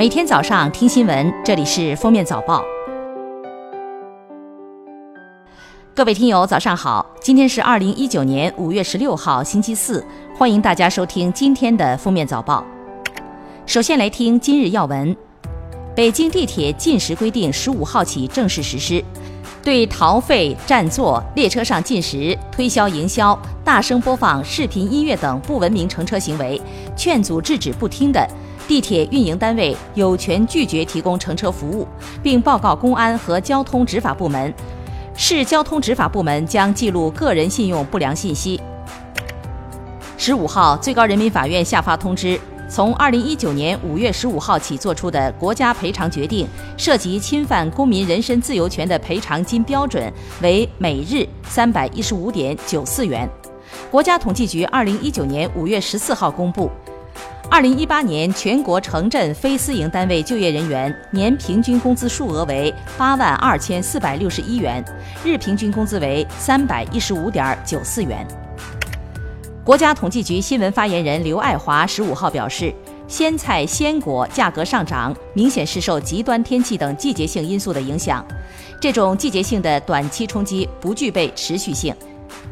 每天早上听新闻，这里是封面早报。各位听友，早上好！今天是二零一九年五月十六号，星期四，欢迎大家收听今天的封面早报。首先来听今日要闻：北京地铁禁食规定十五号起正式实施，对逃费、占座、列车上进食、推销营销、大声播放视频、音乐等不文明乘车行为，劝阻制止不听的。地铁运营单位有权拒绝提供乘车服务，并报告公安和交通执法部门。市交通执法部门将记录个人信用不良信息。十五号，最高人民法院下发通知，从二零一九年五月十五号起作出的国家赔偿决定，涉及侵犯公民人身自由权的赔偿金标准为每日三百一十五点九四元。国家统计局二零一九年五月十四号公布。二零一八年全国城镇非私营单位就业人员年平均工资数额为八万二千四百六十一元，日平均工资为三百一十五点九四元。国家统计局新闻发言人刘爱华十五号表示，鲜菜鲜果价格上涨，明显是受极端天气等季节性因素的影响，这种季节性的短期冲击不具备持续性，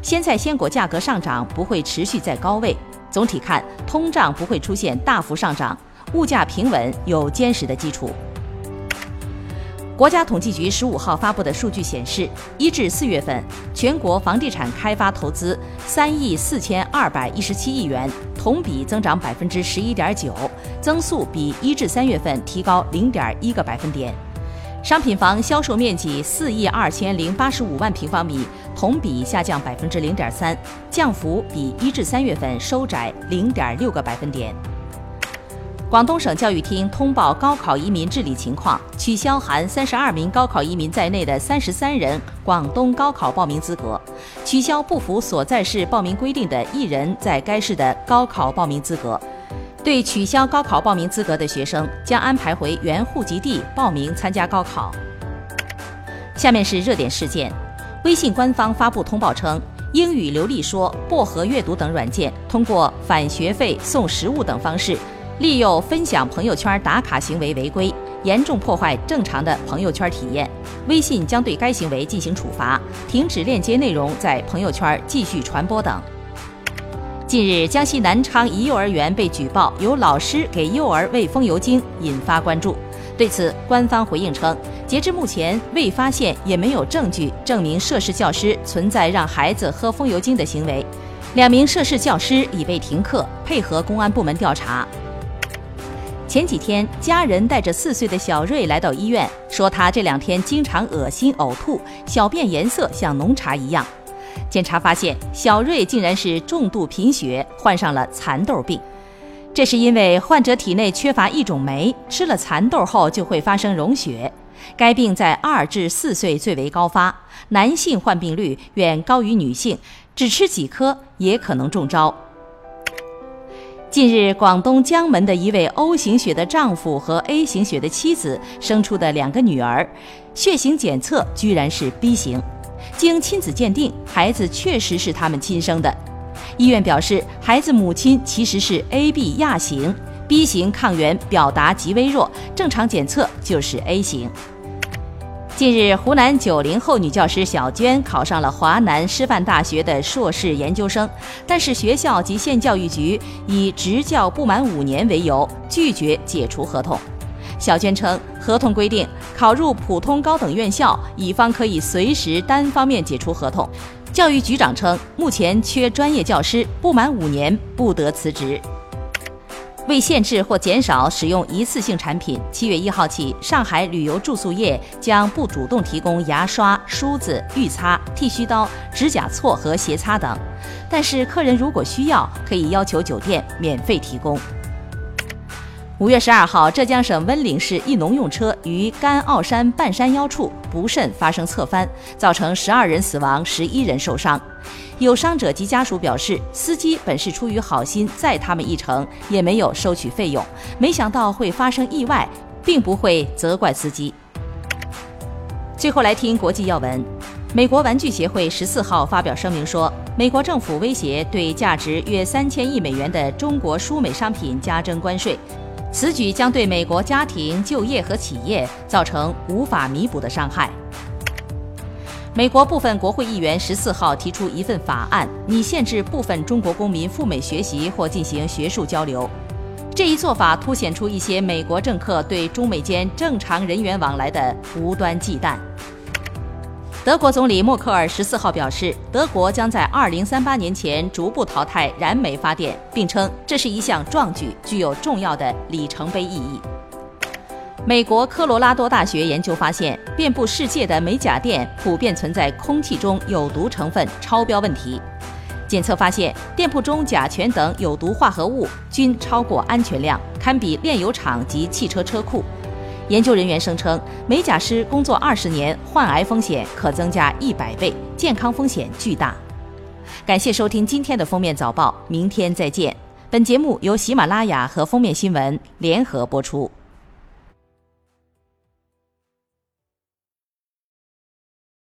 鲜菜鲜果价格上涨不会持续在高位。总体看，通胀不会出现大幅上涨，物价平稳，有坚实的基础。国家统计局十五号发布的数据显示，一至四月份，全国房地产开发投资三亿四千二百一十七亿元，同比增长百分之十一点九，增速比一至三月份提高零点一个百分点。商品房销售面积四亿二千零八十五万平方米，同比下降百分之零点三，降幅比一至三月份收窄零点六个百分点。广东省教育厅通报高考移民治理情况，取消含三十二名高考移民在内的三十三人广东高考报名资格，取消不符所在市报名规定的一人在该市的高考报名资格。对取消高考报名资格的学生，将安排回原户籍地报名参加高考。下面是热点事件：微信官方发布通报称，英语流利说、薄荷阅读等软件通过返学费、送食物等方式，利用分享朋友圈打卡行为违规，严重破坏正常的朋友圈体验。微信将对该行为进行处罚，停止链接内容在朋友圈继续传播等。近日，江西南昌一幼儿园被举报有老师给幼儿喂风油精，引发关注。对此，官方回应称，截至目前未发现也没有证据证明涉事教师存在让孩子喝风油精的行为。两名涉事教师已被停课，配合公安部门调查。前几天，家人带着四岁的小瑞来到医院，说他这两天经常恶心呕吐，小便颜色像浓茶一样。检查发现，小瑞竟然是重度贫血，患上了蚕豆病。这是因为患者体内缺乏一种酶，吃了蚕豆后就会发生溶血。该病在二至四岁最为高发，男性患病率远高于女性，只吃几颗也可能中招。近日，广东江门的一位 O 型血的丈夫和 A 型血的妻子生出的两个女儿，血型检测居然是 B 型。经亲子鉴定，孩子确实是他们亲生的。医院表示，孩子母亲其实是 AB 亚型，B 型抗原表达极微弱，正常检测就是 A 型。近日，湖南九零后女教师小娟考上了华南师范大学的硕士研究生，但是学校及县教育局以执教不满五年为由，拒绝解除合同。小娟称，合同规定考入普通高等院校，乙方可以随时单方面解除合同。教育局长称，目前缺专业教师，不满五年不得辞职。为限制或减少使用一次性产品，七月一号起，上海旅游住宿业将不主动提供牙刷、梳子、浴擦、剃须刀、指甲锉和鞋擦等，但是客人如果需要，可以要求酒店免费提供。五月十二号，浙江省温岭市一农用车于甘傲山半山腰处不慎发生侧翻，造成十二人死亡，十一人受伤。有伤者及家属表示，司机本是出于好心载他们一程，也没有收取费用，没想到会发生意外，并不会责怪司机。最后来听国际要闻，美国玩具协会十四号发表声明说，美国政府威胁对价值约三千亿美元的中国输美商品加征关税。此举将对美国家庭、就业和企业造成无法弥补的伤害。美国部分国会议员十四号提出一份法案，拟限制部分中国公民赴美学习或进行学术交流。这一做法凸显出一些美国政客对中美间正常人员往来的无端忌惮。德国总理默克尔十四号表示，德国将在二零三八年前逐步淘汰燃煤发电，并称这是一项壮举，具有重要的里程碑意义。美国科罗拉多大学研究发现，遍布世界的美甲店普遍存在空气中有毒成分超标问题。检测发现，店铺中甲醛等有毒化合物均超过安全量，堪比炼油厂及汽车车库。研究人员声称，美甲师工作二十年，患癌风险可增加一百倍，健康风险巨大。感谢收听今天的封面早报，明天再见。本节目由喜马拉雅和封面新闻联合播出。